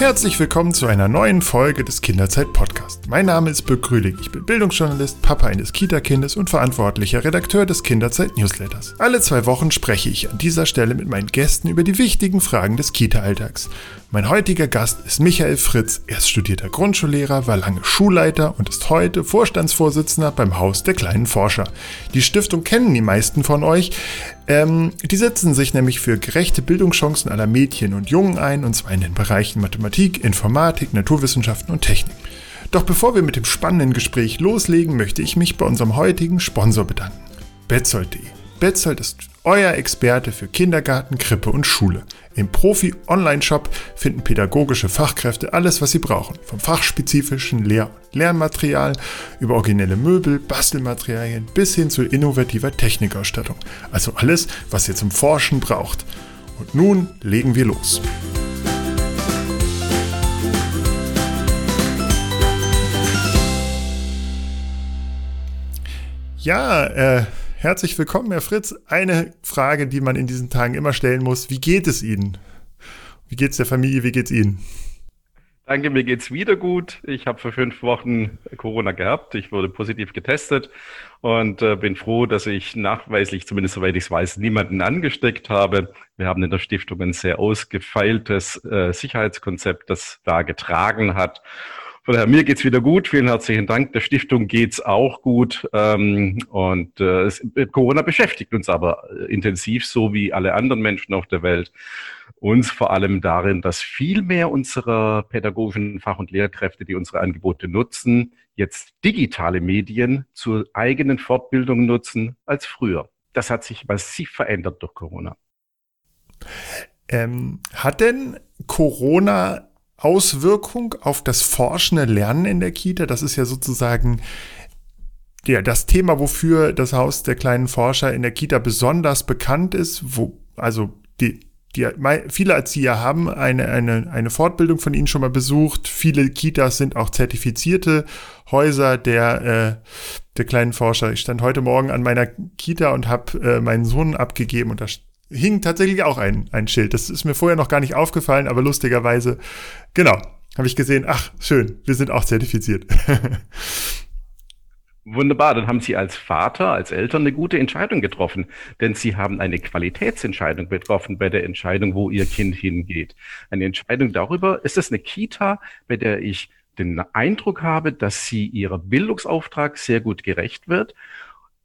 Herzlich willkommen zu einer neuen Folge des Kinderzeit Podcast. Mein Name ist Birk Grülig. Ich bin Bildungsjournalist, Papa eines Kita-Kindes und verantwortlicher Redakteur des Kinderzeit Newsletters. Alle zwei Wochen spreche ich an dieser Stelle mit meinen Gästen über die wichtigen Fragen des Kita-Alltags. Mein heutiger Gast ist Michael Fritz. Er ist studierter Grundschullehrer, war lange Schulleiter und ist heute Vorstandsvorsitzender beim Haus der kleinen Forscher. Die Stiftung kennen die meisten von euch. Ähm, die setzen sich nämlich für gerechte Bildungschancen aller Mädchen und Jungen ein, und zwar in den Bereichen Mathematik, Informatik, Naturwissenschaften und Technik. Doch bevor wir mit dem spannenden Gespräch loslegen, möchte ich mich bei unserem heutigen Sponsor bedanken. Betzold.de. Betzold ist euer Experte für Kindergarten, Krippe und Schule. Im Profi-Online-Shop finden pädagogische Fachkräfte alles, was sie brauchen. Vom fachspezifischen Lehr- und Lernmaterial über originelle Möbel, Bastelmaterialien bis hin zu innovativer Technikausstattung. Also alles, was ihr zum Forschen braucht. Und nun legen wir los. Ja, äh, Herzlich willkommen, Herr Fritz. Eine Frage, die man in diesen Tagen immer stellen muss. Wie geht es Ihnen? Wie geht es der Familie? Wie geht es Ihnen? Danke, mir geht's wieder gut. Ich habe für fünf Wochen Corona gehabt. Ich wurde positiv getestet und äh, bin froh, dass ich nachweislich, zumindest soweit ich es weiß, niemanden angesteckt habe. Wir haben in der Stiftung ein sehr ausgefeiltes äh, Sicherheitskonzept, das da getragen hat. Von daher, mir geht's wieder gut. Vielen herzlichen Dank. Der Stiftung geht's auch gut. Ähm, und äh, Corona beschäftigt uns aber äh, intensiv, so wie alle anderen Menschen auf der Welt. Uns vor allem darin, dass viel mehr unserer pädagogischen Fach- und Lehrkräfte, die unsere Angebote nutzen, jetzt digitale Medien zur eigenen Fortbildung nutzen als früher. Das hat sich massiv verändert durch Corona. Ähm, hat denn Corona Auswirkung auf das forschende Lernen in der Kita. Das ist ja sozusagen ja, das Thema, wofür das Haus der kleinen Forscher in der Kita besonders bekannt ist, wo, also die, die, viele Erzieher haben eine, eine, eine Fortbildung von ihnen schon mal besucht. Viele Kitas sind auch zertifizierte Häuser der, äh, der kleinen Forscher. Ich stand heute Morgen an meiner Kita und habe äh, meinen Sohn abgegeben und da hing tatsächlich auch ein, ein Schild. Das ist mir vorher noch gar nicht aufgefallen, aber lustigerweise, genau, habe ich gesehen, ach, schön, wir sind auch zertifiziert. Wunderbar, dann haben Sie als Vater, als Eltern eine gute Entscheidung getroffen, denn Sie haben eine Qualitätsentscheidung getroffen bei der Entscheidung, wo Ihr Kind hingeht. Eine Entscheidung darüber, ist es eine Kita, bei der ich den Eindruck habe, dass sie ihrer Bildungsauftrag sehr gut gerecht wird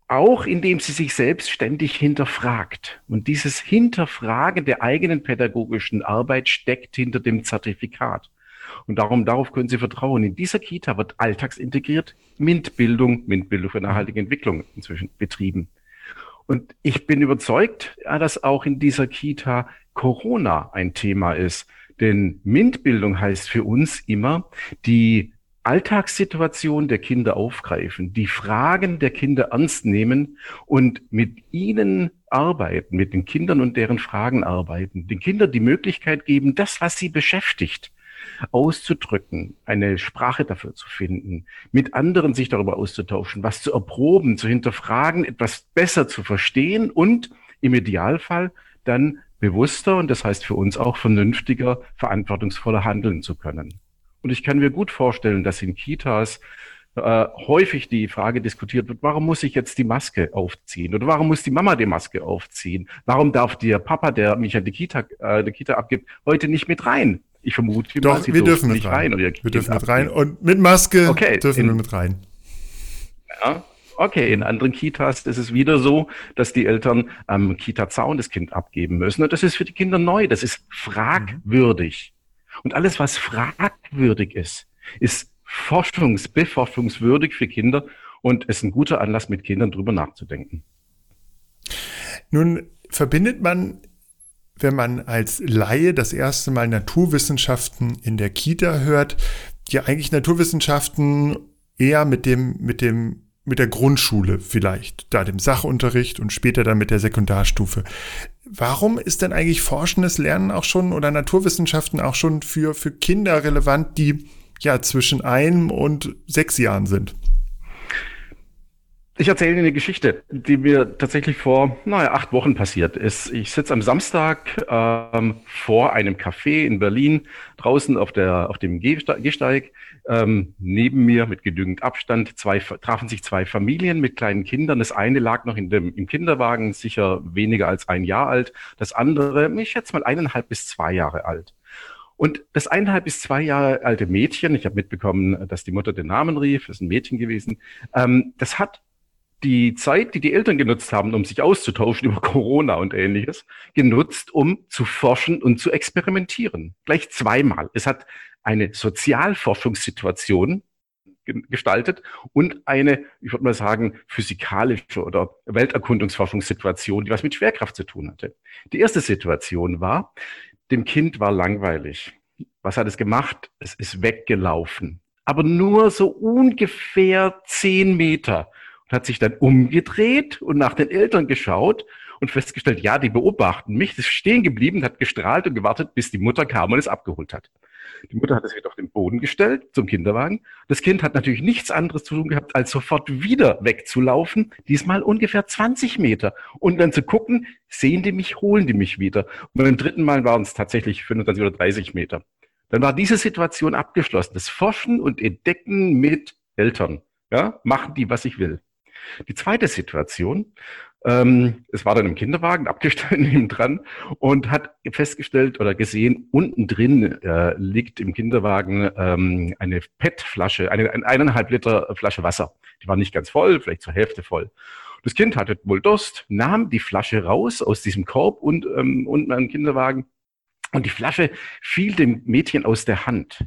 auch indem sie sich selbst ständig hinterfragt. Und dieses Hinterfragen der eigenen pädagogischen Arbeit steckt hinter dem Zertifikat. Und darum, darauf können Sie vertrauen. In dieser Kita wird alltagsintegriert MINT-Bildung, MINT-Bildung für nachhaltige Entwicklung inzwischen betrieben. Und ich bin überzeugt, dass auch in dieser Kita Corona ein Thema ist. Denn MINT-Bildung heißt für uns immer, die Alltagssituation der Kinder aufgreifen, die Fragen der Kinder ernst nehmen und mit ihnen arbeiten, mit den Kindern und deren Fragen arbeiten, den Kindern die Möglichkeit geben, das, was sie beschäftigt, auszudrücken, eine Sprache dafür zu finden, mit anderen sich darüber auszutauschen, was zu erproben, zu hinterfragen, etwas besser zu verstehen und im Idealfall dann bewusster und das heißt für uns auch vernünftiger, verantwortungsvoller handeln zu können. Und ich kann mir gut vorstellen, dass in Kitas äh, häufig die Frage diskutiert wird, warum muss ich jetzt die Maske aufziehen? Oder warum muss die Mama die Maske aufziehen? Warum darf der Papa, der mich an die Kita, äh, die Kita abgibt, heute nicht mit rein? Ich vermute, Doch, wir dürfen nicht rein. rein wir dürfen mit rein. Und mit Maske okay, dürfen in, wir mit rein. Ja, Okay, in anderen Kitas ist es wieder so, dass die Eltern am Kita-Zaun das Kind abgeben müssen. Und das ist für die Kinder neu. Das ist fragwürdig. Und alles, was fragwürdig ist, ist forschungs-, beforschungswürdig für Kinder und ist ein guter Anlass, mit Kindern drüber nachzudenken. Nun verbindet man, wenn man als Laie das erste Mal Naturwissenschaften in der Kita hört, ja eigentlich Naturwissenschaften eher mit dem, mit dem mit der Grundschule vielleicht, da dem Sachunterricht und später dann mit der Sekundarstufe. Warum ist denn eigentlich forschendes Lernen auch schon oder Naturwissenschaften auch schon für, für Kinder relevant, die ja zwischen einem und sechs Jahren sind? Ich erzähle Ihnen eine Geschichte, die mir tatsächlich vor, naja, acht Wochen passiert ist. Ich sitze am Samstag ähm, vor einem Café in Berlin, draußen auf, der, auf dem Gehsteig. Ähm, neben mir mit genügend Abstand zwei, trafen sich zwei Familien mit kleinen Kindern. Das eine lag noch in dem, im Kinderwagen, sicher weniger als ein Jahr alt. Das andere, ich schätze mal eineinhalb bis zwei Jahre alt. Und das eineinhalb bis zwei Jahre alte Mädchen, ich habe mitbekommen, dass die Mutter den Namen rief, ist ein Mädchen gewesen, ähm, das hat die Zeit, die die Eltern genutzt haben, um sich auszutauschen über Corona und ähnliches, genutzt, um zu forschen und zu experimentieren. Gleich zweimal. Es hat eine Sozialforschungssituation gestaltet und eine, ich würde mal sagen, physikalische oder Welterkundungsforschungssituation, die was mit Schwerkraft zu tun hatte. Die erste Situation war, dem Kind war langweilig. Was hat es gemacht? Es ist weggelaufen. Aber nur so ungefähr zehn Meter und hat sich dann umgedreht und nach den Eltern geschaut und festgestellt, ja, die beobachten mich, ist stehen geblieben, hat gestrahlt und gewartet, bis die Mutter kam und es abgeholt hat. Die Mutter hat es wieder auf den Boden gestellt zum Kinderwagen. Das Kind hat natürlich nichts anderes zu tun gehabt, als sofort wieder wegzulaufen, diesmal ungefähr 20 Meter und dann zu gucken, sehen die mich, holen die mich wieder. Und beim dritten Mal waren es tatsächlich 25 oder 30 Meter. Dann war diese Situation abgeschlossen. Das Forschen und Entdecken mit Eltern. Ja, machen die, was ich will. Die zweite Situation, ähm, es war dann im Kinderwagen abgestellt neben dran und hat festgestellt oder gesehen, unten drin äh, liegt im Kinderwagen ähm, eine PET-Flasche, eine, eine eineinhalb Liter Flasche Wasser. Die war nicht ganz voll, vielleicht zur Hälfte voll. Das Kind hatte wohl Durst, nahm die Flasche raus aus diesem Korb und ähm, unten am Kinderwagen und die Flasche fiel dem Mädchen aus der Hand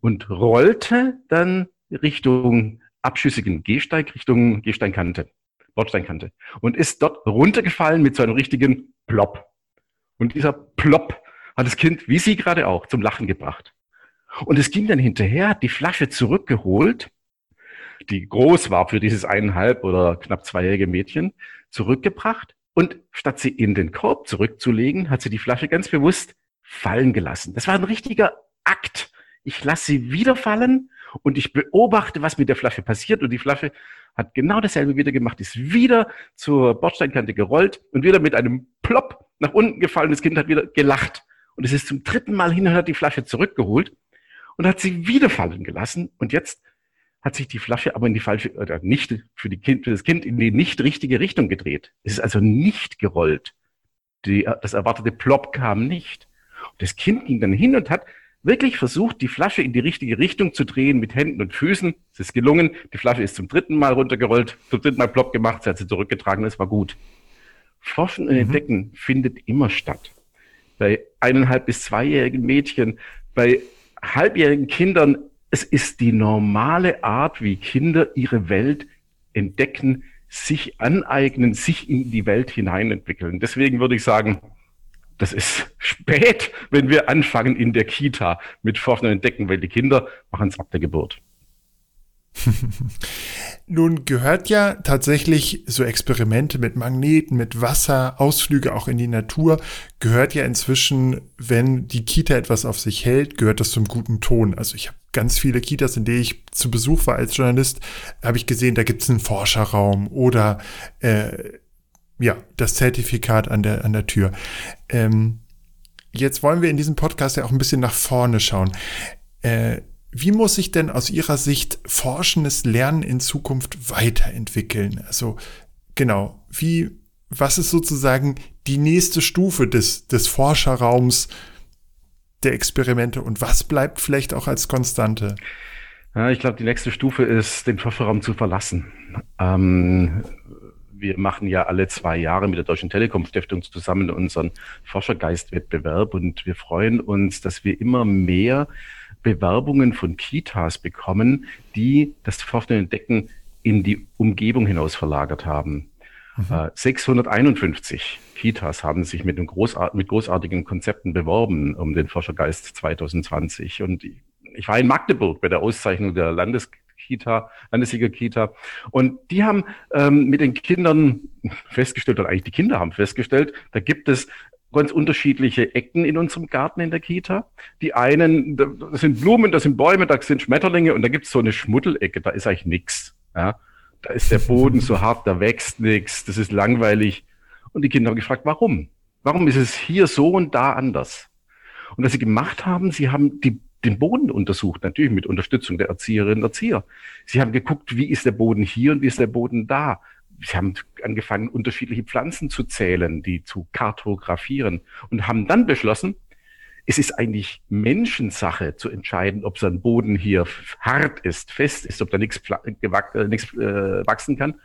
und rollte dann Richtung abschüssigen Gehsteig Richtung Gehsteinkante. Bordsteinkante und ist dort runtergefallen mit so einem richtigen Plop. Und dieser Plop hat das Kind, wie sie gerade auch, zum Lachen gebracht. Und es ging dann hinterher, hat die Flasche zurückgeholt, die groß war für dieses eineinhalb oder knapp zweijährige Mädchen, zurückgebracht und statt sie in den Korb zurückzulegen, hat sie die Flasche ganz bewusst fallen gelassen. Das war ein richtiger Akt. Ich lasse sie wieder fallen und ich beobachte, was mit der Flasche passiert und die Flasche hat genau dasselbe wieder gemacht, ist wieder zur Bordsteinkante gerollt und wieder mit einem Plopp nach unten gefallen. Das Kind hat wieder gelacht. Und es ist zum dritten Mal hin und hat die Flasche zurückgeholt und hat sie wieder fallen gelassen. Und jetzt hat sich die Flasche aber in die falsche, oder nicht für, die kind, für das Kind in die nicht richtige Richtung gedreht. Es ist also nicht gerollt. Die, das erwartete Plop kam nicht. Und das Kind ging dann hin und hat wirklich versucht, die Flasche in die richtige Richtung zu drehen mit Händen und Füßen. Es ist gelungen. Die Flasche ist zum dritten Mal runtergerollt, zum dritten Mal plopp gemacht, sie hat sie zurückgetragen, es war gut. Forschen und mhm. Entdecken findet immer statt. Bei eineinhalb bis zweijährigen Mädchen, bei halbjährigen Kindern, es ist die normale Art, wie Kinder ihre Welt entdecken, sich aneignen, sich in die Welt hineinentwickeln. Deswegen würde ich sagen, das ist spät, wenn wir anfangen in der Kita mit Forschen und Entdecken, weil die Kinder machen es ab der Geburt. Nun gehört ja tatsächlich so Experimente mit Magneten, mit Wasser, Ausflüge auch in die Natur, gehört ja inzwischen, wenn die Kita etwas auf sich hält, gehört das zum guten Ton. Also ich habe ganz viele Kitas, in denen ich zu Besuch war als Journalist, habe ich gesehen, da gibt es einen Forscherraum oder äh, ja, das Zertifikat an der, an der Tür. Ähm, jetzt wollen wir in diesem Podcast ja auch ein bisschen nach vorne schauen. Äh, wie muss sich denn aus Ihrer Sicht forschendes Lernen in Zukunft weiterentwickeln? Also genau, wie, was ist sozusagen die nächste Stufe des, des Forscherraums der Experimente und was bleibt vielleicht auch als Konstante? Ja, ich glaube, die nächste Stufe ist, den Forscherraum zu verlassen. Ähm, wir machen ja alle zwei Jahre mit der Deutschen Telekom Stiftung zusammen unseren Forschergeistwettbewerb und wir freuen uns, dass wir immer mehr Bewerbungen von Kitas bekommen, die das Forschen Entdecken in die Umgebung hinaus verlagert haben. Mhm. 651 äh, Kitas haben sich mit, großart mit großartigen Konzepten beworben um den Forschergeist 2020. Und ich war in Magdeburg bei der Auszeichnung der Landes Kita, Landessieger-Kita. Und die haben ähm, mit den Kindern festgestellt, oder eigentlich die Kinder haben festgestellt, da gibt es ganz unterschiedliche Ecken in unserem Garten in der Kita. Die einen, das sind Blumen, das sind Bäume, da sind Schmetterlinge und da gibt es so eine Schmuddelecke, da ist eigentlich nichts. Ja. da ist der Boden so hart, da wächst nichts, das ist langweilig. Und die Kinder haben gefragt, warum? Warum ist es hier so und da anders? Und was sie gemacht haben, sie haben die, den Boden untersucht, natürlich mit Unterstützung der Erzieherinnen und Erzieher. Sie haben geguckt, wie ist der Boden hier und wie ist der Boden da. Sie haben angefangen, unterschiedliche Pflanzen zu zählen, die zu kartografieren und haben dann beschlossen, es ist eigentlich Menschensache zu entscheiden, ob sein Boden hier hart ist, fest ist, ob da nichts, äh, äh, wachsen kann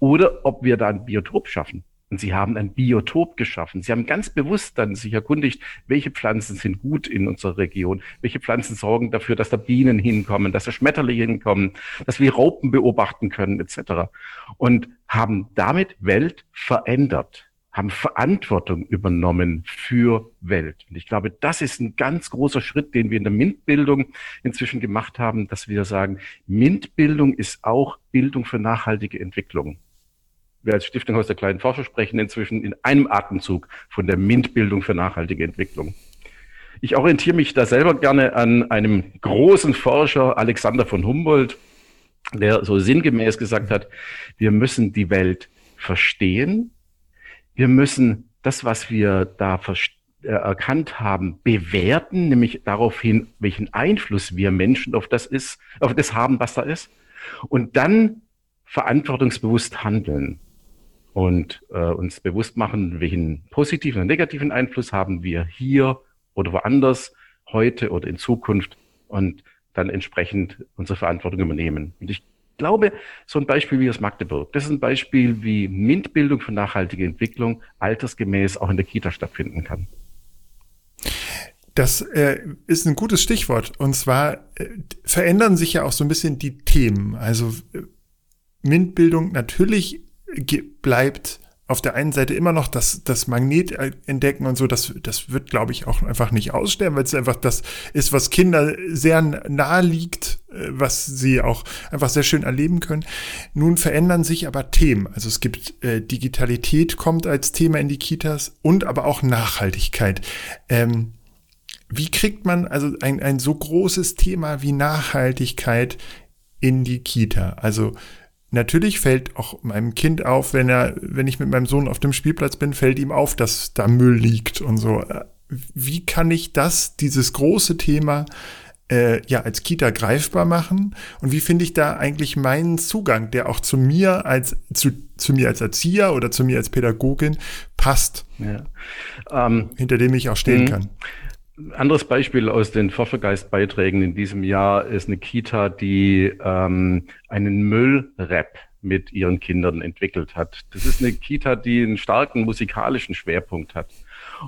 oder ob wir da ein Biotop schaffen. Und sie haben ein Biotop geschaffen. Sie haben ganz bewusst dann sich erkundigt, welche Pflanzen sind gut in unserer Region, welche Pflanzen sorgen dafür, dass da Bienen hinkommen, dass da Schmetterlinge hinkommen, dass wir Raupen beobachten können, etc. Und haben damit Welt verändert haben Verantwortung übernommen für Welt. Und ich glaube, das ist ein ganz großer Schritt, den wir in der MINT-Bildung inzwischen gemacht haben, dass wir sagen, MINT-Bildung ist auch Bildung für nachhaltige Entwicklung. Wir als Stiftung Haus der kleinen Forscher sprechen inzwischen in einem Atemzug von der MINT-Bildung für nachhaltige Entwicklung. Ich orientiere mich da selber gerne an einem großen Forscher, Alexander von Humboldt, der so sinngemäß gesagt hat, wir müssen die Welt verstehen, wir müssen das, was wir da äh, erkannt haben, bewerten, nämlich darauf hin, welchen Einfluss wir Menschen auf das ist, auf das haben, was da ist, und dann verantwortungsbewusst handeln und äh, uns bewusst machen, welchen positiven und negativen Einfluss haben wir hier oder woanders, heute oder in Zukunft und dann entsprechend unsere Verantwortung übernehmen. Und ich glaube, so ein Beispiel wie aus Magdeburg, das ist ein Beispiel, wie MINT-Bildung für nachhaltige Entwicklung altersgemäß auch in der Kita stattfinden kann. Das äh, ist ein gutes Stichwort. Und zwar äh, verändern sich ja auch so ein bisschen die Themen. Also äh, MINT-Bildung natürlich bleibt auf der einen Seite immer noch das, das Magnet entdecken und so, das, das wird, glaube ich, auch einfach nicht aussterben, weil es einfach das ist, was Kinder sehr nahe liegt, äh, was sie auch einfach sehr schön erleben können. Nun verändern sich aber Themen. Also es gibt äh, Digitalität kommt als Thema in die Kitas und aber auch Nachhaltigkeit. Ähm, wie kriegt man also ein, ein so großes Thema wie Nachhaltigkeit in die Kita? Also Natürlich fällt auch meinem Kind auf, wenn er, wenn ich mit meinem Sohn auf dem Spielplatz bin, fällt ihm auf, dass da Müll liegt und so. Wie kann ich das, dieses große Thema, äh, ja, als Kita greifbar machen? Und wie finde ich da eigentlich meinen Zugang, der auch zu mir als, zu, zu mir als Erzieher oder zu mir als Pädagogin passt? Ja. Ähm, hinter dem ich auch stehen mhm. kann. Anderes Beispiel aus den Forschergeist-Beiträgen in diesem Jahr ist eine Kita, die ähm, einen Müllrap mit ihren Kindern entwickelt hat. Das ist eine Kita, die einen starken musikalischen Schwerpunkt hat.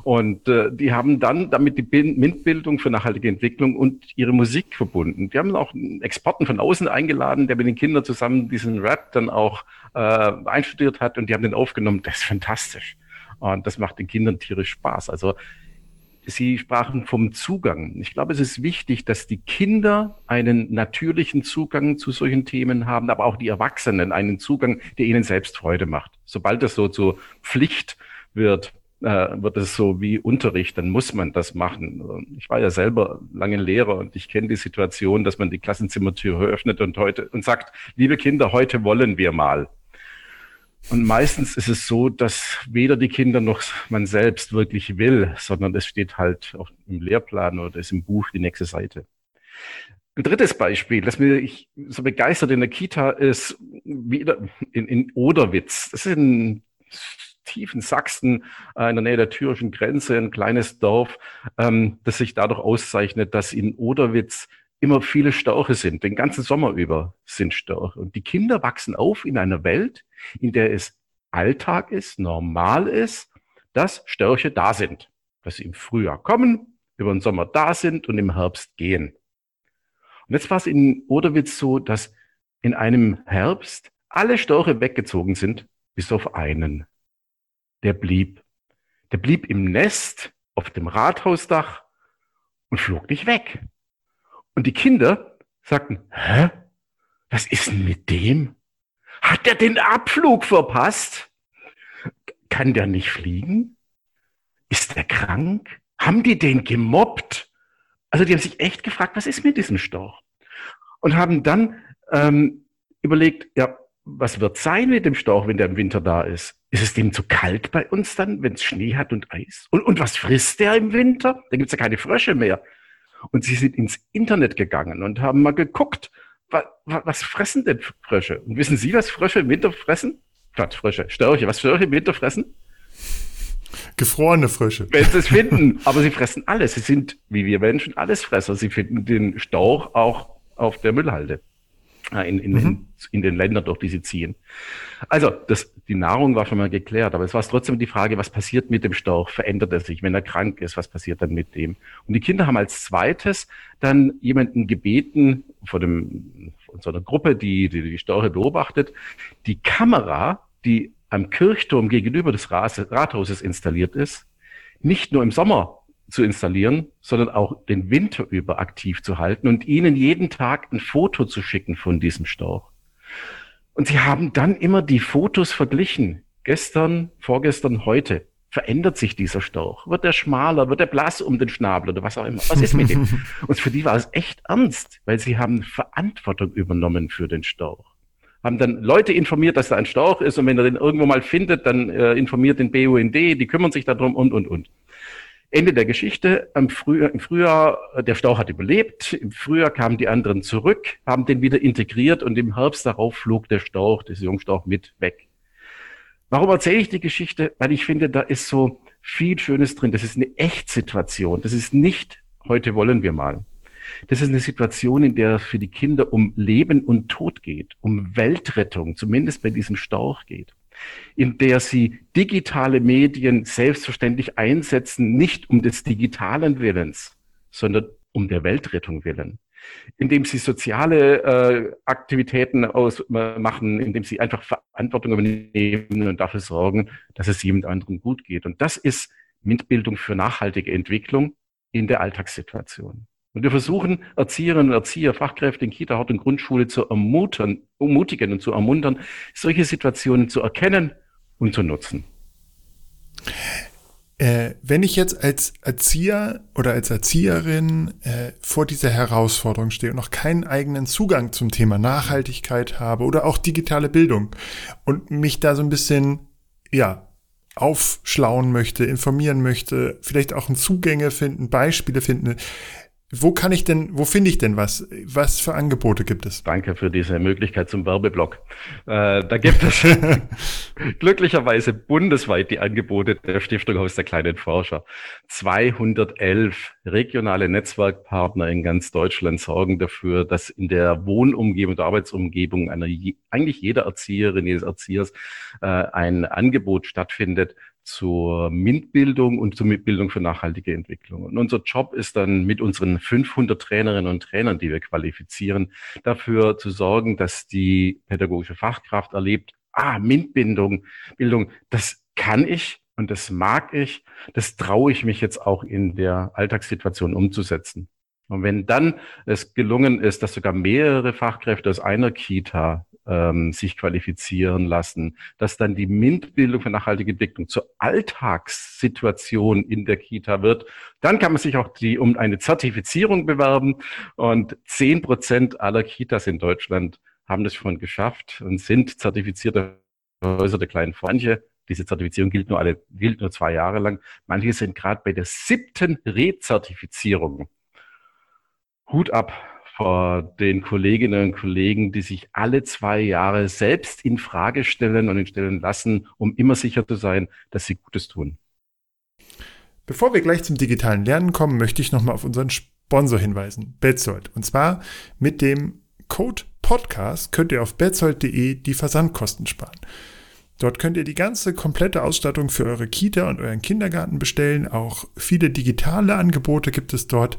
Und äh, die haben dann damit die MINT-Bildung für nachhaltige Entwicklung und ihre Musik verbunden. Die haben auch einen Experten von außen eingeladen, der mit den Kindern zusammen diesen Rap dann auch äh, einstudiert hat und die haben den aufgenommen. Das ist fantastisch. Und das macht den Kindern tierisch Spaß. Also Sie sprachen vom Zugang. Ich glaube, es ist wichtig, dass die Kinder einen natürlichen Zugang zu solchen Themen haben, aber auch die Erwachsenen einen Zugang, der ihnen selbst Freude macht. Sobald das so zur Pflicht wird, äh, wird es so wie Unterricht, dann muss man das machen. Ich war ja selber lange Lehrer und ich kenne die Situation, dass man die Klassenzimmertür öffnet und heute und sagt, liebe Kinder, heute wollen wir mal. Und meistens ist es so, dass weder die Kinder noch man selbst wirklich will, sondern es steht halt auch im Lehrplan oder ist im Buch die nächste Seite. Ein drittes Beispiel, das mich so begeistert in der Kita ist, wieder in, in Oderwitz. Das ist in tiefen Sachsen, äh, in der Nähe der thürischen Grenze, ein kleines Dorf, ähm, das sich dadurch auszeichnet, dass in Oderwitz immer viele Störche sind. Den ganzen Sommer über sind Störche. Und die Kinder wachsen auf in einer Welt, in der es Alltag ist, normal ist, dass Störche da sind. Dass sie im Frühjahr kommen, über den Sommer da sind und im Herbst gehen. Und jetzt war es in Oderwitz so, dass in einem Herbst alle Störche weggezogen sind, bis auf einen. Der blieb. Der blieb im Nest auf dem Rathausdach und flog nicht weg. Und die Kinder sagten, hä? Was ist denn mit dem? Hat der den Abflug verpasst? Kann der nicht fliegen? Ist der krank? Haben die den gemobbt? Also die haben sich echt gefragt, was ist mit diesem Storch? Und haben dann ähm, überlegt, ja, was wird sein mit dem Storch, wenn der im Winter da ist? Ist es dem zu kalt bei uns dann, wenn es Schnee hat und Eis? Und, und was frisst der im Winter? Da gibt's ja keine Frösche mehr. Und sie sind ins Internet gegangen und haben mal geguckt, was, was fressen denn Frösche? Und wissen Sie, was Frösche im Winter fressen? Quatsch, Frösche, Störche, was Störche im Winter fressen? Gefrorene Frösche. Wenn sie es finden. Aber sie fressen alles. Sie sind, wie wir Menschen, Allesfresser. Sie finden den Storch auch auf der Müllhalde. Äh, in, in, mhm. in, den Ländern, durch die sie ziehen. Also das, die Nahrung war schon mal geklärt, aber es war trotzdem die Frage, was passiert mit dem Storch? Verändert er sich? Wenn er krank ist, was passiert dann mit dem? Und die Kinder haben als zweites dann jemanden gebeten, von, dem, von so einer Gruppe, die, die die Störche beobachtet, die Kamera, die am Kirchturm gegenüber des Rathauses installiert ist, nicht nur im Sommer zu installieren, sondern auch den Winter über aktiv zu halten und ihnen jeden Tag ein Foto zu schicken von diesem Storch. Und sie haben dann immer die Fotos verglichen. Gestern, vorgestern, heute. Verändert sich dieser Storch? Wird er schmaler? Wird er blass um den Schnabel oder was auch immer? Was ist mit ihm? Und für die war es echt ernst, weil sie haben Verantwortung übernommen für den Storch haben dann Leute informiert, dass da ein Storch ist und wenn er den irgendwo mal findet, dann äh, informiert den BUND, die kümmern sich darum und, und, und. Ende der Geschichte. Im Frühjahr, Im Frühjahr, der Stau hat überlebt. Im Frühjahr kamen die anderen zurück, haben den wieder integriert und im Herbst darauf flog der Stauch, der Jungstauch mit weg. Warum erzähle ich die Geschichte? Weil ich finde, da ist so viel Schönes drin. Das ist eine Echtsituation. Das ist nicht, heute wollen wir mal. Das ist eine Situation, in der es für die Kinder um Leben und Tod geht, um Weltrettung, zumindest bei diesem Stauch geht in der sie digitale Medien selbstverständlich einsetzen, nicht um des digitalen Willens, sondern um der Weltrettung willen. Indem sie soziale äh, Aktivitäten ausmachen, indem sie einfach Verantwortung übernehmen und dafür sorgen, dass es jemand anderen gut geht. Und das ist MINT-Bildung für nachhaltige Entwicklung in der Alltagssituation. Und wir versuchen, Erzieherinnen und Erzieher, Fachkräfte in Kita, Hort und Grundschule zu ermutigen, ermutigen und zu ermuntern, solche Situationen zu erkennen und zu nutzen. Äh, wenn ich jetzt als Erzieher oder als Erzieherin äh, vor dieser Herausforderung stehe und noch keinen eigenen Zugang zum Thema Nachhaltigkeit habe oder auch digitale Bildung und mich da so ein bisschen, ja, aufschlauen möchte, informieren möchte, vielleicht auch Zugänge finden, Beispiele finden, wo kann ich denn, wo finde ich denn was? Was für Angebote gibt es? Danke für diese Möglichkeit zum Werbeblock. Äh, da gibt es glücklicherweise bundesweit die Angebote der Stiftung Haus der kleinen Forscher. 211 regionale Netzwerkpartner in ganz Deutschland sorgen dafür, dass in der Wohnumgebung, der Arbeitsumgebung einer, eigentlich jeder Erzieherin, jedes Erziehers äh, ein Angebot stattfindet, zur MINT-Bildung und zur Bildung für nachhaltige Entwicklung. Und unser Job ist dann mit unseren 500 Trainerinnen und Trainern, die wir qualifizieren, dafür zu sorgen, dass die pädagogische Fachkraft erlebt, ah, MINT-Bildung, Bildung, das kann ich und das mag ich, das traue ich mich jetzt auch in der Alltagssituation umzusetzen. Und wenn dann es gelungen ist, dass sogar mehrere Fachkräfte aus einer Kita ähm, sich qualifizieren lassen, dass dann die MINT-Bildung für nachhaltige Entwicklung zur Alltagssituation in der Kita wird, dann kann man sich auch die um eine Zertifizierung bewerben und zehn Prozent aller Kitas in Deutschland haben das schon geschafft und sind zertifizierte Häuser der kleinen Manche diese Zertifizierung gilt nur alle, gilt nur zwei Jahre lang. Manche sind gerade bei der siebten Rezertifizierung. Hut ab vor den Kolleginnen und Kollegen, die sich alle zwei Jahre selbst in Frage stellen und stellen lassen, um immer sicher zu sein, dass sie Gutes tun. Bevor wir gleich zum digitalen Lernen kommen, möchte ich nochmal auf unseren Sponsor hinweisen, Betzold. Und zwar mit dem Code Podcast könnt ihr auf betzold.de die Versandkosten sparen. Dort könnt ihr die ganze komplette Ausstattung für eure Kita und euren Kindergarten bestellen. Auch viele digitale Angebote gibt es dort.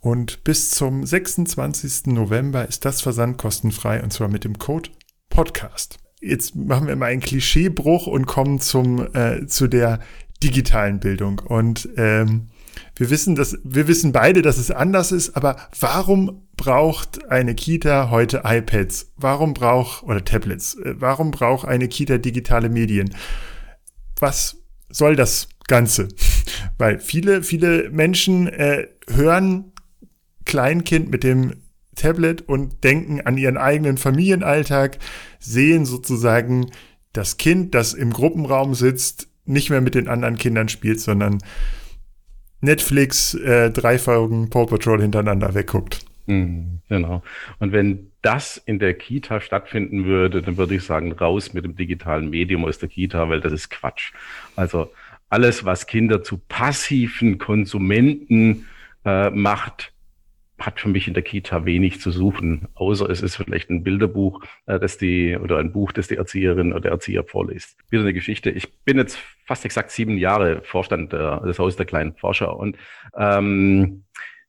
Und bis zum 26. November ist das Versand kostenfrei und zwar mit dem Code Podcast. Jetzt machen wir mal einen Klischeebruch und kommen zum, äh, zu der digitalen Bildung. Und ähm, wir wissen, dass wir wissen beide, dass es anders ist, aber warum braucht eine Kita heute iPads? Warum braucht oder Tablets? Äh, warum braucht eine Kita digitale Medien? Was soll das Ganze? Weil viele, viele Menschen äh, hören Kleinkind mit dem Tablet und denken an ihren eigenen Familienalltag, sehen sozusagen das Kind, das im Gruppenraum sitzt, nicht mehr mit den anderen Kindern spielt, sondern Netflix äh, drei Folgen Paw Patrol hintereinander wegguckt. Mhm, genau. Und wenn das in der Kita stattfinden würde, dann würde ich sagen, raus mit dem digitalen Medium aus der Kita, weil das ist Quatsch. Also alles, was Kinder zu passiven Konsumenten äh, macht, hat für mich in der Kita wenig zu suchen, außer es ist vielleicht ein Bilderbuch, äh, das die oder ein Buch, das die Erzieherin oder der Erzieher vorliest. Wieder eine Geschichte. Ich bin jetzt fast exakt sieben Jahre Vorstand der, des Hauses der kleinen Forscher und ähm,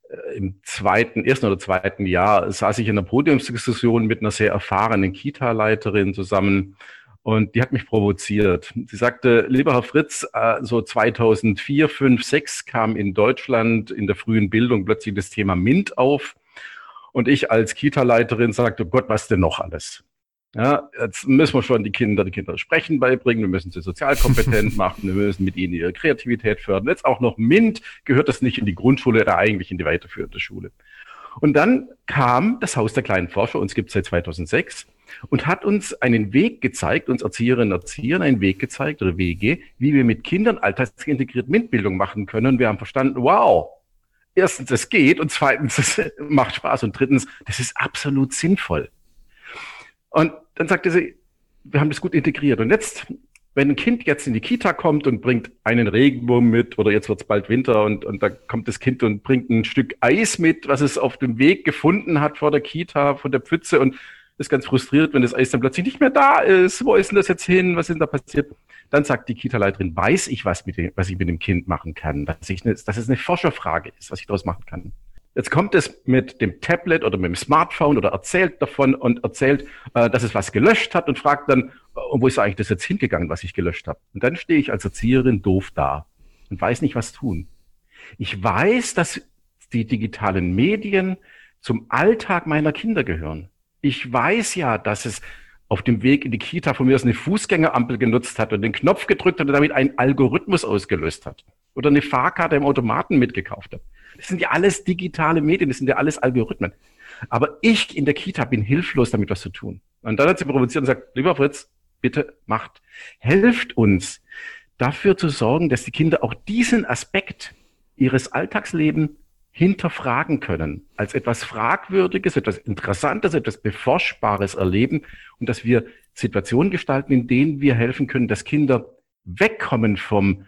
äh, im zweiten, ersten oder zweiten Jahr saß ich in einer Podiumsdiskussion mit einer sehr erfahrenen Kita-Leiterin zusammen und die hat mich provoziert. Sie sagte, lieber Herr Fritz, äh, so 2004, 5, 6 kam in Deutschland in der frühen Bildung plötzlich das Thema MINT auf. Und ich als Kita-Leiterin sagte, Gott, was denn noch alles? Ja, jetzt müssen wir schon die Kinder, die Kinder sprechen beibringen, wir müssen sie sozial kompetent machen, wir müssen mit ihnen ihre Kreativität fördern. Jetzt auch noch MINT, gehört das nicht in die Grundschule oder eigentlich in die weiterführende Schule. Und dann kam das Haus der kleinen Forscher, uns gibt es seit 2006, und hat uns einen Weg gezeigt, uns Erzieherinnen und Erziehern einen Weg gezeigt oder Wege, wie wir mit Kindern alltagsintegriert MINT-Bildung machen können. Und wir haben verstanden, wow, erstens, es geht und zweitens, es macht Spaß und drittens, das ist absolut sinnvoll. Und dann sagte sie, wir haben das gut integriert. Und jetzt, wenn ein Kind jetzt in die Kita kommt und bringt einen Regenwurm mit, oder jetzt wird es bald Winter und, und da kommt das Kind und bringt ein Stück Eis mit, was es auf dem Weg gefunden hat vor der Kita, von der Pfütze und ist ganz frustriert, wenn das Eis dann plötzlich nicht mehr da ist. Wo ist denn das jetzt hin? Was ist denn da passiert? Dann sagt die Kita-Leiterin, weiß ich, was, mit dem, was ich mit dem Kind machen kann, dass, ich ne, dass es eine Forscherfrage ist, was ich daraus machen kann. Jetzt kommt es mit dem Tablet oder mit dem Smartphone oder erzählt davon und erzählt, äh, dass es was gelöscht hat und fragt dann, äh, wo ist eigentlich das jetzt hingegangen, was ich gelöscht habe? Und dann stehe ich als Erzieherin doof da und weiß nicht, was tun. Ich weiß, dass die digitalen Medien zum Alltag meiner Kinder gehören. Ich weiß ja, dass es auf dem Weg in die Kita von mir aus eine Fußgängerampel genutzt hat und den Knopf gedrückt hat und damit einen Algorithmus ausgelöst hat. Oder eine Fahrkarte im Automaten mitgekauft hat. Das sind ja alles digitale Medien, das sind ja alles Algorithmen. Aber ich in der Kita bin hilflos, damit was zu tun. Und dann hat sie provoziert und sagt, lieber Fritz, bitte macht, helft uns dafür zu sorgen, dass die Kinder auch diesen Aspekt ihres Alltagslebens hinterfragen können, als etwas Fragwürdiges, etwas Interessantes, etwas Beforschbares erleben und dass wir Situationen gestalten, in denen wir helfen können, dass Kinder wegkommen vom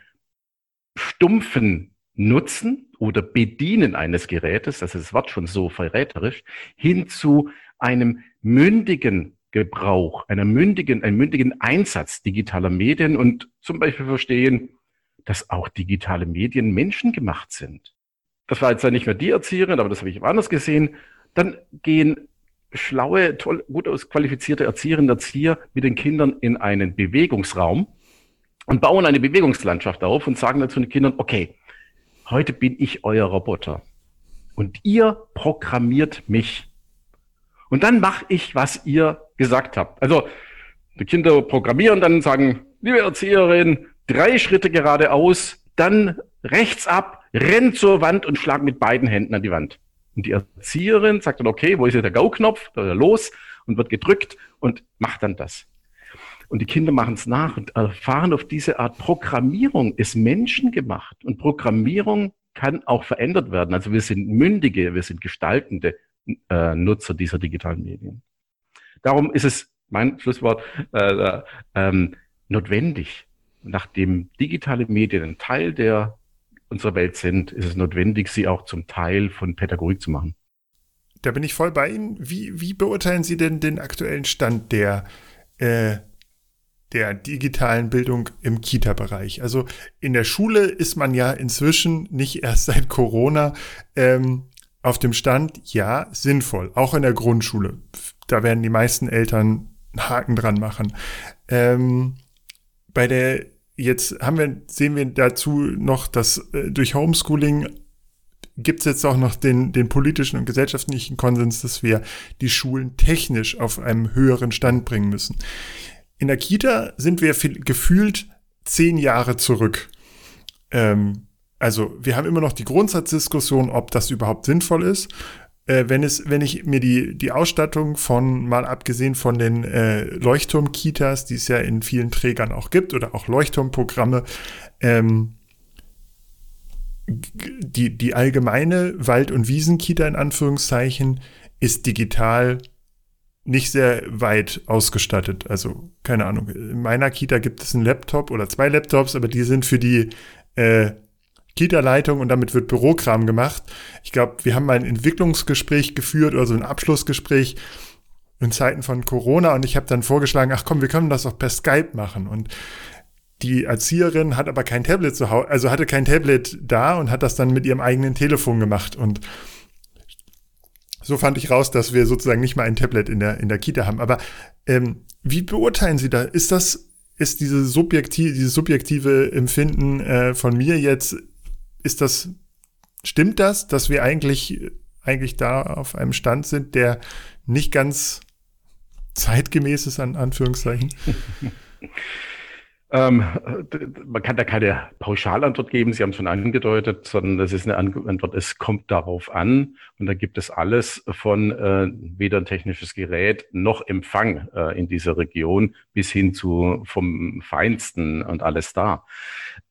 stumpfen Nutzen oder Bedienen eines Gerätes, das ist das Wort schon so verräterisch, hin zu einem mündigen Gebrauch, einer mündigen, einem mündigen Einsatz digitaler Medien und zum Beispiel verstehen, dass auch digitale Medien menschengemacht sind das war jetzt nicht mehr die Erzieherin, aber das habe ich woanders gesehen, dann gehen schlaue, toll, gut ausqualifizierte Erzieherinnen und Erzieher mit den Kindern in einen Bewegungsraum und bauen eine Bewegungslandschaft auf und sagen dazu den Kindern, okay, heute bin ich euer Roboter und ihr programmiert mich. Und dann mache ich, was ihr gesagt habt. Also die Kinder programmieren dann sagen, liebe Erzieherin, drei Schritte geradeaus, dann rechts ab, rennt zur Wand und schlag mit beiden Händen an die Wand. Und die Erzieherin sagt dann, okay, wo ist jetzt der Go-Knopf? Los und wird gedrückt und macht dann das. Und die Kinder machen es nach und erfahren auf diese Art, Programmierung ist menschengemacht und Programmierung kann auch verändert werden. Also wir sind mündige, wir sind gestaltende äh, Nutzer dieser digitalen Medien. Darum ist es, mein Schlusswort, äh, äh, notwendig, nachdem digitale Medien ein Teil der unserer Welt sind, ist es notwendig, sie auch zum Teil von Pädagogik zu machen. Da bin ich voll bei Ihnen. Wie, wie beurteilen Sie denn den aktuellen Stand der, äh, der digitalen Bildung im Kita-Bereich? Also in der Schule ist man ja inzwischen nicht erst seit Corona ähm, auf dem Stand, ja, sinnvoll, auch in der Grundschule. Da werden die meisten Eltern einen Haken dran machen. Ähm, bei der Jetzt haben wir, sehen wir dazu noch, dass äh, durch Homeschooling gibt es jetzt auch noch den, den politischen und gesellschaftlichen Konsens, dass wir die Schulen technisch auf einem höheren Stand bringen müssen. In der Kita sind wir viel, gefühlt zehn Jahre zurück. Ähm, also wir haben immer noch die Grundsatzdiskussion, ob das überhaupt sinnvoll ist. Äh, wenn es, wenn ich mir die, die Ausstattung von, mal abgesehen von den äh, Leuchtturm-Kitas, die es ja in vielen Trägern auch gibt, oder auch Leuchtturmprogramme, ähm, die, die allgemeine Wald- und Wiesenkita in Anführungszeichen ist digital nicht sehr weit ausgestattet. Also, keine Ahnung. In meiner Kita gibt es einen Laptop oder zwei Laptops, aber die sind für die äh, Kita-Leitung und damit wird Bürokram gemacht. Ich glaube, wir haben mal ein Entwicklungsgespräch geführt oder so ein Abschlussgespräch in Zeiten von Corona und ich habe dann vorgeschlagen, ach komm, wir können das auch per Skype machen. Und die Erzieherin hat aber kein Tablet zu Hause, also hatte kein Tablet da und hat das dann mit ihrem eigenen Telefon gemacht. Und so fand ich raus, dass wir sozusagen nicht mal ein Tablet in der, in der Kita haben. Aber ähm, wie beurteilen Sie da? Ist das, ist diese subjektive, dieses subjektive Empfinden äh, von mir jetzt, ist das, stimmt das, dass wir eigentlich, eigentlich da auf einem Stand sind, der nicht ganz zeitgemäß ist, an Anführungszeichen? Ähm, man kann da keine Pauschalantwort geben, Sie haben es schon angedeutet, sondern das ist eine Antwort, es kommt darauf an und da gibt es alles von äh, weder ein technisches Gerät noch Empfang äh, in dieser Region bis hin zu vom Feinsten und alles da.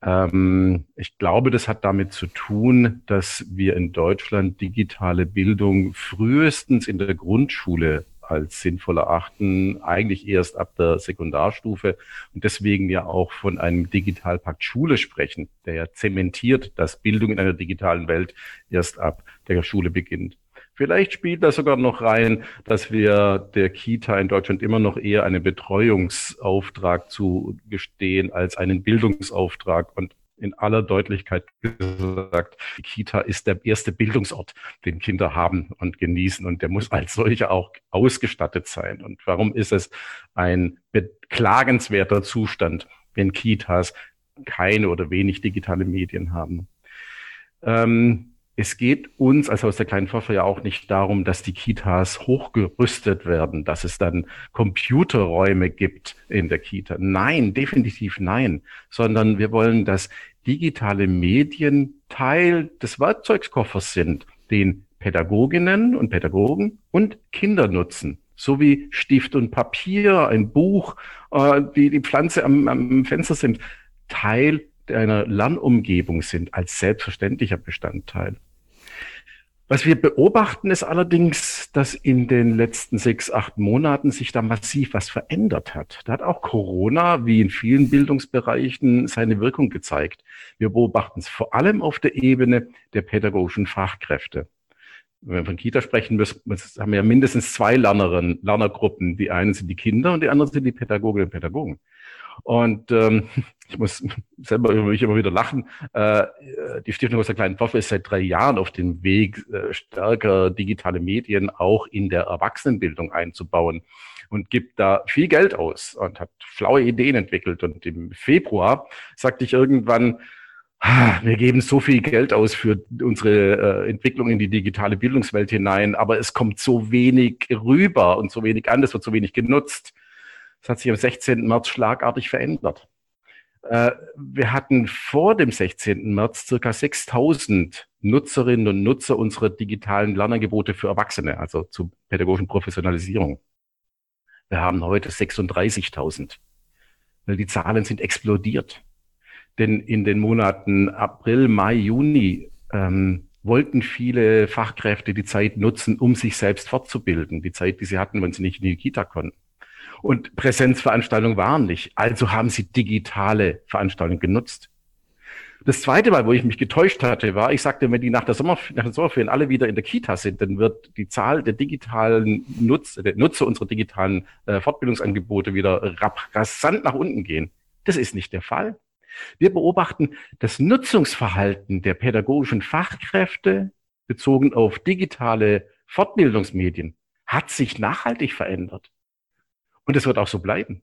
Ähm, ich glaube, das hat damit zu tun, dass wir in Deutschland digitale Bildung frühestens in der Grundschule als sinnvoll erachten, eigentlich erst ab der Sekundarstufe und deswegen ja auch von einem Digitalpakt Schule sprechen, der ja zementiert, dass Bildung in einer digitalen Welt erst ab der Schule beginnt. Vielleicht spielt da sogar noch rein, dass wir der Kita in Deutschland immer noch eher einen Betreuungsauftrag zugestehen als einen Bildungsauftrag. Und in aller Deutlichkeit gesagt, die Kita ist der erste Bildungsort, den Kinder haben und genießen und der muss als solcher auch ausgestattet sein. Und warum ist es ein beklagenswerter Zustand, wenn Kitas keine oder wenig digitale Medien haben? Ähm, es geht uns als aus der kleinen Pfeffer ja auch nicht darum, dass die Kitas hochgerüstet werden, dass es dann Computerräume gibt in der Kita. Nein, definitiv nein, sondern wir wollen, dass digitale Medien Teil des Werkzeugskoffers sind, den Pädagoginnen und Pädagogen und Kinder nutzen. So wie Stift und Papier, ein Buch, äh, die die Pflanze am, am Fenster sind, Teil deiner Lernumgebung sind als selbstverständlicher Bestandteil. Was wir beobachten, ist allerdings, dass in den letzten sechs, acht Monaten sich da massiv was verändert hat. Da hat auch Corona, wie in vielen Bildungsbereichen, seine Wirkung gezeigt. Wir beobachten es vor allem auf der Ebene der pädagogischen Fachkräfte. Wenn wir von Kita sprechen, müssen, haben wir ja mindestens zwei Lernerinnen, Lernergruppen. Die einen sind die Kinder und die anderen sind die Pädagoginnen und Pädagogen. Und ähm, ich muss selber über mich immer wieder lachen. Äh, die Stiftung aus der kleinen Pfaffe ist seit drei Jahren auf dem Weg, äh, stärker digitale Medien auch in der Erwachsenenbildung einzubauen und gibt da viel Geld aus und hat schlaue Ideen entwickelt. Und im Februar sagte ich irgendwann, ah, wir geben so viel Geld aus für unsere äh, Entwicklung in die digitale Bildungswelt hinein, aber es kommt so wenig rüber und so wenig an, es wird so wenig genutzt. Das hat sich am 16. März schlagartig verändert. Äh, wir hatten vor dem 16. März circa 6000 Nutzerinnen und Nutzer unserer digitalen Lernangebote für Erwachsene, also zur pädagogischen Professionalisierung. Wir haben heute 36.000. Die Zahlen sind explodiert. Denn in den Monaten April, Mai, Juni ähm, wollten viele Fachkräfte die Zeit nutzen, um sich selbst fortzubilden. Die Zeit, die sie hatten, wenn sie nicht in die Kita konnten. Und Präsenzveranstaltungen waren nicht. Also haben sie digitale Veranstaltungen genutzt. Das zweite Mal, wo ich mich getäuscht hatte, war, ich sagte, wenn die nach der, Sommer, nach der Sommerferien alle wieder in der Kita sind, dann wird die Zahl der digitalen Nutzer, der Nutzer unserer digitalen äh, Fortbildungsangebote wieder rasant nach unten gehen. Das ist nicht der Fall. Wir beobachten das Nutzungsverhalten der pädagogischen Fachkräfte bezogen auf digitale Fortbildungsmedien hat sich nachhaltig verändert. Und es wird auch so bleiben.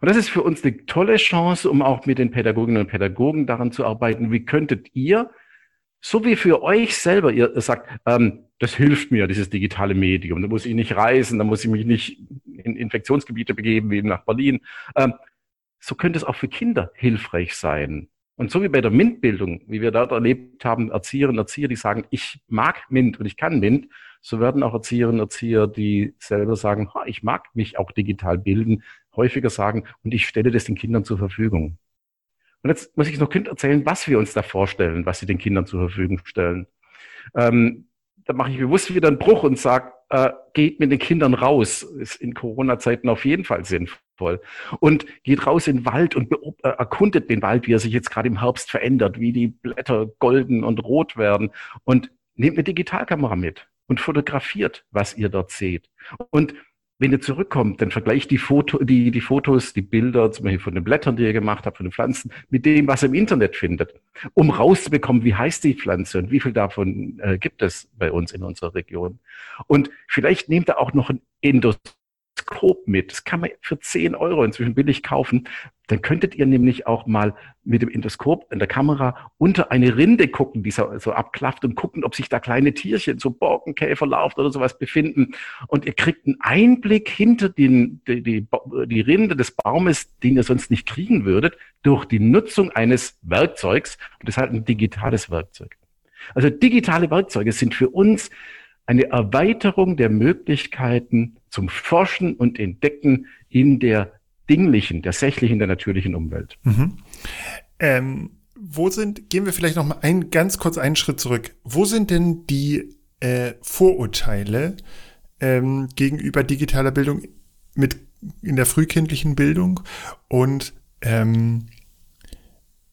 Und das ist für uns eine tolle Chance, um auch mit den Pädagoginnen und Pädagogen daran zu arbeiten, wie könntet ihr, so wie für euch selber, ihr sagt, ähm, das hilft mir, dieses digitale Medium, da muss ich nicht reisen, da muss ich mich nicht in Infektionsgebiete begeben, wie nach Berlin. Ähm, so könnte es auch für Kinder hilfreich sein. Und so wie bei der MINT-Bildung, wie wir dort erlebt haben, Erzieherinnen und Erzieher, die sagen, ich mag MINT und ich kann MINT, so werden auch Erzieherinnen und Erzieher, die selber sagen, ich mag mich auch digital bilden, häufiger sagen, und ich stelle das den Kindern zur Verfügung. Und jetzt muss ich noch Kind erzählen, was wir uns da vorstellen, was sie den Kindern zur Verfügung stellen. Ähm, da mache ich bewusst wieder einen Bruch und sage, äh, geht mit den Kindern raus. Ist in Corona-Zeiten auf jeden Fall sinnvoll. Und geht raus in den Wald und äh, erkundet den Wald, wie er sich jetzt gerade im Herbst verändert, wie die Blätter golden und rot werden. Und nehmt eine Digitalkamera mit und fotografiert, was ihr dort seht. Und wenn ihr zurückkommt, dann vergleicht die, Foto, die, die Fotos, die Bilder, zum Beispiel von den Blättern, die ihr gemacht habt, von den Pflanzen, mit dem, was ihr im Internet findet, um rauszubekommen, wie heißt die Pflanze und wie viel davon äh, gibt es bei uns in unserer Region. Und vielleicht nehmt ihr auch noch ein Endos Endoskop mit. Das kann man für 10 Euro inzwischen billig kaufen. Dann könntet ihr nämlich auch mal mit dem Endoskop in der Kamera unter eine Rinde gucken, die so, so abklafft und gucken, ob sich da kleine Tierchen, so Borkenkäfer lauft oder sowas befinden. Und ihr kriegt einen Einblick hinter den, die, die, die Rinde des Baumes, den ihr sonst nicht kriegen würdet, durch die Nutzung eines Werkzeugs. Und das ist halt ein digitales Werkzeug. Also digitale Werkzeuge sind für uns eine Erweiterung der Möglichkeiten zum Forschen und Entdecken in der dinglichen, der sächlichen, der natürlichen Umwelt. Mhm. Ähm, wo sind, gehen wir vielleicht noch mal ein, ganz kurz einen Schritt zurück. Wo sind denn die äh, Vorurteile ähm, gegenüber digitaler Bildung mit in der frühkindlichen Bildung und ähm,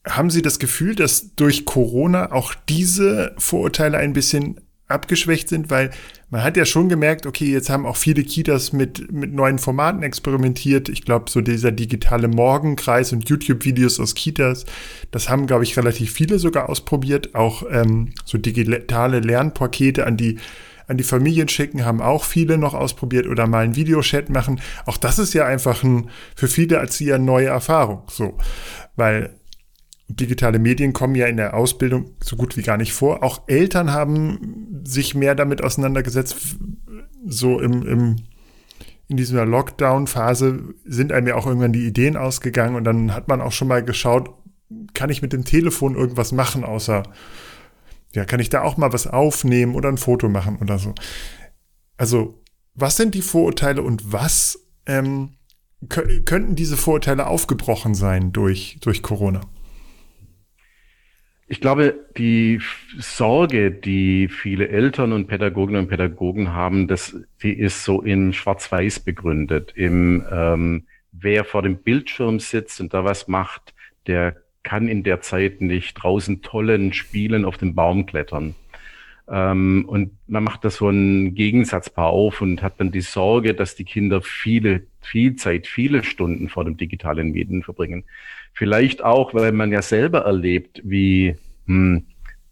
haben Sie das Gefühl, dass durch Corona auch diese Vorurteile ein bisschen abgeschwächt sind, weil man hat ja schon gemerkt, okay, jetzt haben auch viele Kitas mit, mit neuen Formaten experimentiert. Ich glaube, so dieser digitale Morgenkreis und YouTube-Videos aus Kitas, das haben, glaube ich, relativ viele sogar ausprobiert. Auch ähm, so digitale Lernpakete an die an die Familien schicken, haben auch viele noch ausprobiert oder mal einen Videochat machen. Auch das ist ja einfach ein, für viele Erzieher neue Erfahrung. So, weil digitale Medien kommen ja in der Ausbildung so gut wie gar nicht vor. Auch Eltern haben sich mehr damit auseinandergesetzt. So im, im in dieser Lockdown-Phase sind einem ja auch irgendwann die Ideen ausgegangen und dann hat man auch schon mal geschaut, kann ich mit dem Telefon irgendwas machen, außer, ja, kann ich da auch mal was aufnehmen oder ein Foto machen oder so. Also, was sind die Vorurteile und was ähm, könnten diese Vorurteile aufgebrochen sein durch, durch Corona? Ich glaube, die Sorge, die viele Eltern und Pädagoginnen und Pädagogen haben, das, die ist so in Schwarz-Weiß begründet. Im ähm, wer vor dem Bildschirm sitzt und da was macht, der kann in der Zeit nicht draußen tollen Spielen auf den Baum klettern. Ähm, und man macht da so ein Gegensatzpaar auf und hat dann die Sorge, dass die Kinder viele, viel Zeit, viele Stunden vor dem digitalen Medien verbringen. Vielleicht auch, weil man ja selber erlebt, wie, hm,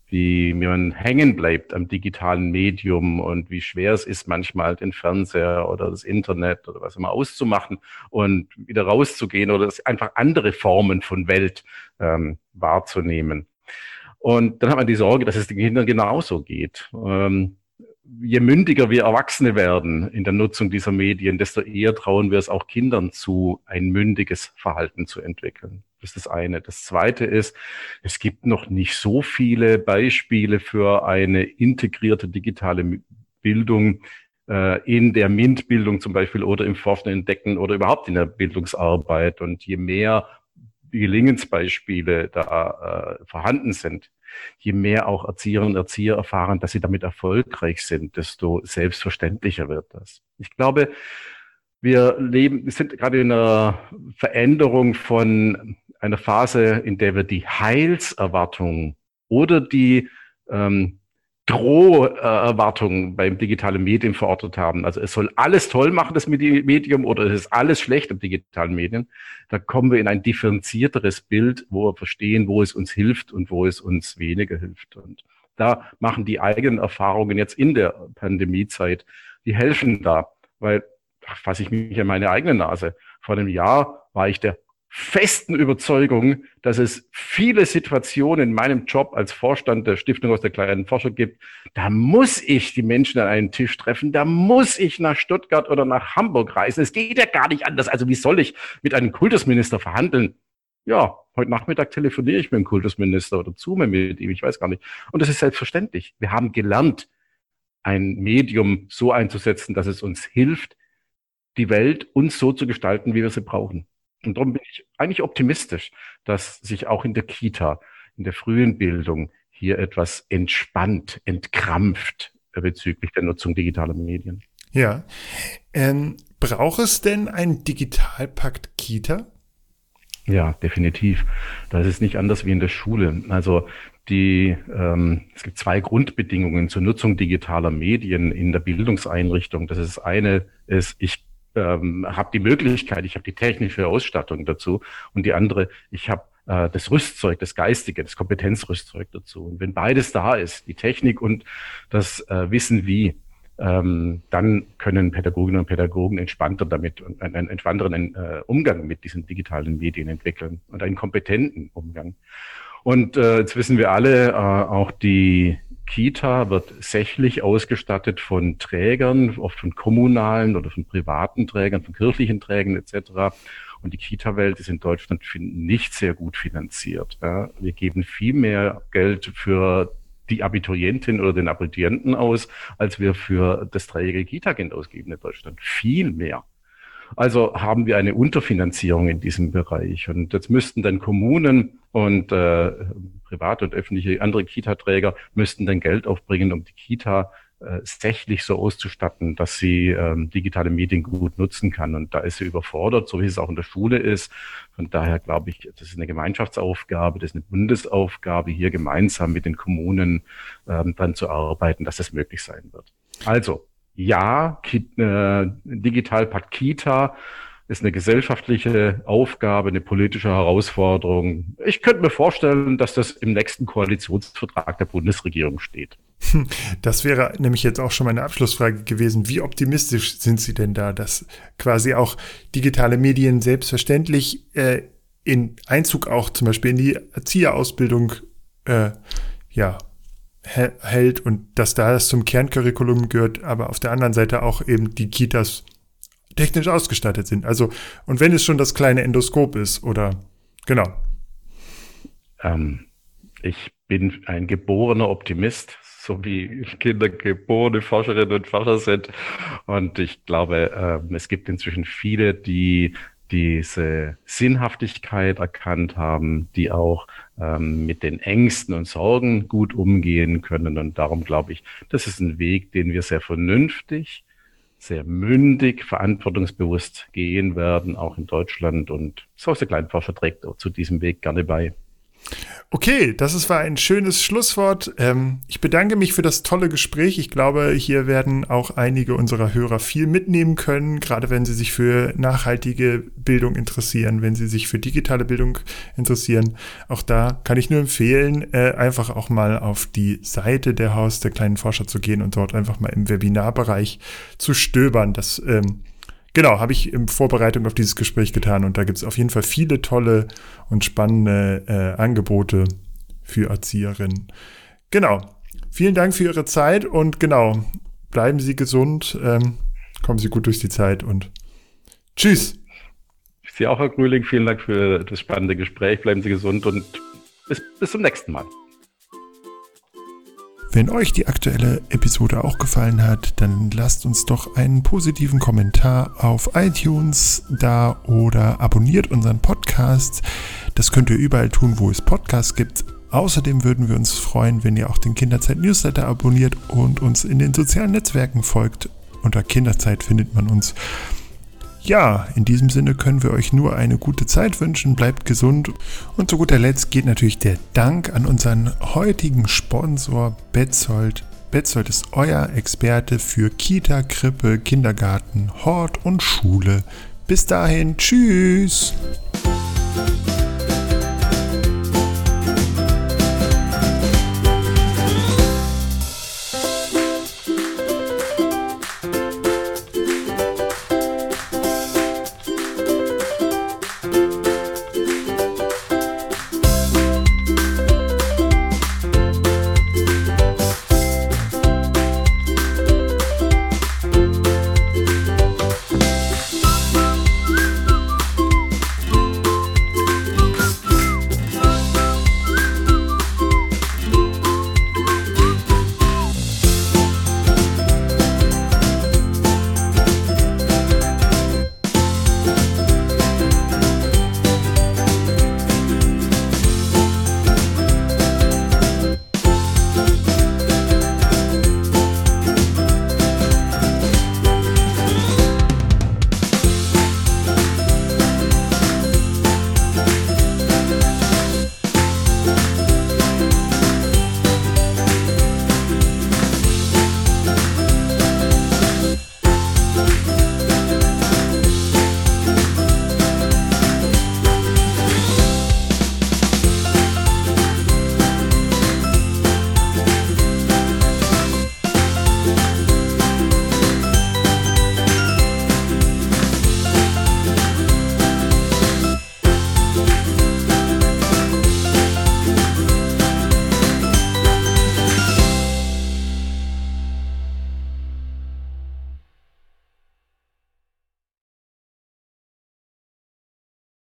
wie man hängen bleibt am digitalen Medium und wie schwer es ist, manchmal den Fernseher oder das Internet oder was immer auszumachen und wieder rauszugehen oder einfach andere Formen von Welt ähm, wahrzunehmen. Und dann hat man die Sorge, dass es den Kindern genauso geht. Ähm, je mündiger wir Erwachsene werden in der Nutzung dieser Medien, desto eher trauen wir es auch Kindern zu, ein mündiges Verhalten zu entwickeln. Das ist das eine. Das zweite ist, es gibt noch nicht so viele Beispiele für eine integrierte digitale Bildung äh, in der MINT-Bildung zum Beispiel oder im Forschen entdecken oder überhaupt in der Bildungsarbeit. Und je mehr Gelingensbeispiele da äh, vorhanden sind, je mehr auch Erzieherinnen und Erzieher erfahren, dass sie damit erfolgreich sind, desto selbstverständlicher wird das. Ich glaube, wir leben, wir sind gerade in einer Veränderung von einer Phase, in der wir die Heilserwartung oder die ähm, Droherwartungen beim digitalen Medium verortet haben. Also es soll alles toll machen, das Medium, oder es ist alles schlecht im digitalen Medien. Da kommen wir in ein differenzierteres Bild, wo wir verstehen, wo es uns hilft und wo es uns weniger hilft. Und da machen die eigenen Erfahrungen jetzt in der Pandemiezeit, die helfen da, weil fasse ich mich an meine eigene Nase. Vor einem Jahr war ich der festen Überzeugung, dass es viele Situationen in meinem Job als Vorstand der Stiftung aus der kleinen Forscher gibt. Da muss ich die Menschen an einen Tisch treffen. Da muss ich nach Stuttgart oder nach Hamburg reisen. Es geht ja gar nicht anders. Also wie soll ich mit einem Kultusminister verhandeln? Ja, heute Nachmittag telefoniere ich mit dem Kultusminister oder zoome mit ihm. Ich weiß gar nicht. Und das ist selbstverständlich. Wir haben gelernt, ein Medium so einzusetzen, dass es uns hilft, die Welt uns so zu gestalten, wie wir sie brauchen. Und darum bin ich eigentlich optimistisch, dass sich auch in der Kita, in der frühen Bildung hier etwas entspannt, entkrampft bezüglich der Nutzung digitaler Medien. Ja. Ähm, braucht es denn einen Digitalpakt Kita? Ja, definitiv. Das ist nicht anders wie in der Schule. Also die, ähm, es gibt zwei Grundbedingungen zur Nutzung digitaler Medien in der Bildungseinrichtung. Das ist eine, ist, ich ähm, habe die Möglichkeit, ich habe die technische Ausstattung dazu und die andere, ich habe äh, das Rüstzeug, das Geistige, das Kompetenzrüstzeug dazu. Und wenn beides da ist, die Technik und das äh, Wissen wie, ähm, dann können Pädagoginnen und Pädagogen entspannter damit und einen entspannteren äh, Umgang mit diesen digitalen Medien entwickeln und einen kompetenten Umgang. Und äh, jetzt wissen wir alle, äh, auch die Kita wird sächlich ausgestattet von Trägern, oft von kommunalen oder von privaten Trägern, von kirchlichen Trägern etc. Und die Kita-Welt ist in Deutschland nicht sehr gut finanziert. Wir geben viel mehr Geld für die Abiturientin oder den Abiturienten aus, als wir für das dreijährige Kita-Kind ausgeben in Deutschland. Viel mehr. Also haben wir eine Unterfinanzierung in diesem Bereich. Und jetzt müssten dann Kommunen und äh, private und öffentliche andere Kita-Träger müssten dann Geld aufbringen, um die Kita äh, tatsächlich so auszustatten, dass sie ähm, digitale Medien gut nutzen kann. Und da ist sie überfordert, so wie es auch in der Schule ist. Von daher glaube ich, das ist eine Gemeinschaftsaufgabe, das ist eine Bundesaufgabe, hier gemeinsam mit den Kommunen ähm, dran zu arbeiten, dass das möglich sein wird. Also, ja, Ki äh, Digitalpakt Kita ist eine gesellschaftliche Aufgabe, eine politische Herausforderung. Ich könnte mir vorstellen, dass das im nächsten Koalitionsvertrag der Bundesregierung steht. Das wäre nämlich jetzt auch schon meine Abschlussfrage gewesen. Wie optimistisch sind Sie denn da, dass quasi auch digitale Medien selbstverständlich äh, in Einzug auch zum Beispiel in die Erzieherausbildung äh, ja, hält und dass da das zum Kerncurriculum gehört, aber auf der anderen Seite auch eben die Kitas technisch ausgestattet sind. Also, und wenn es schon das kleine Endoskop ist, oder genau. Ähm, ich bin ein geborener Optimist, so wie Kinder geborene Forscherinnen und Forscher sind. Und ich glaube, äh, es gibt inzwischen viele, die diese Sinnhaftigkeit erkannt haben, die auch ähm, mit den Ängsten und Sorgen gut umgehen können. Und darum glaube ich, das ist ein Weg, den wir sehr vernünftig sehr mündig, verantwortungsbewusst gehen werden, auch in Deutschland. Und so der Kleinforscher trägt auch zu diesem Weg gerne bei. Okay, das war ein schönes Schlusswort. Ähm, ich bedanke mich für das tolle Gespräch. Ich glaube, hier werden auch einige unserer Hörer viel mitnehmen können, gerade wenn sie sich für nachhaltige Bildung interessieren, wenn sie sich für digitale Bildung interessieren. Auch da kann ich nur empfehlen, äh, einfach auch mal auf die Seite der Haus der kleinen Forscher zu gehen und dort einfach mal im Webinarbereich zu stöbern. Das ähm, Genau, habe ich in Vorbereitung auf dieses Gespräch getan und da gibt es auf jeden Fall viele tolle und spannende äh, Angebote für Erzieherinnen. Genau. Vielen Dank für Ihre Zeit und genau, bleiben Sie gesund, ähm, kommen Sie gut durch die Zeit und tschüss. Sie auch, Herr Grüling, vielen Dank für das spannende Gespräch. Bleiben Sie gesund und bis, bis zum nächsten Mal. Wenn euch die aktuelle Episode auch gefallen hat, dann lasst uns doch einen positiven Kommentar auf iTunes da oder abonniert unseren Podcast. Das könnt ihr überall tun, wo es Podcasts gibt. Außerdem würden wir uns freuen, wenn ihr auch den Kinderzeit Newsletter abonniert und uns in den sozialen Netzwerken folgt. Unter Kinderzeit findet man uns. Ja, in diesem Sinne können wir euch nur eine gute Zeit wünschen. Bleibt gesund. Und zu guter Letzt geht natürlich der Dank an unseren heutigen Sponsor Betzold. Betzold ist euer Experte für Kita, Krippe, Kindergarten, Hort und Schule. Bis dahin, tschüss.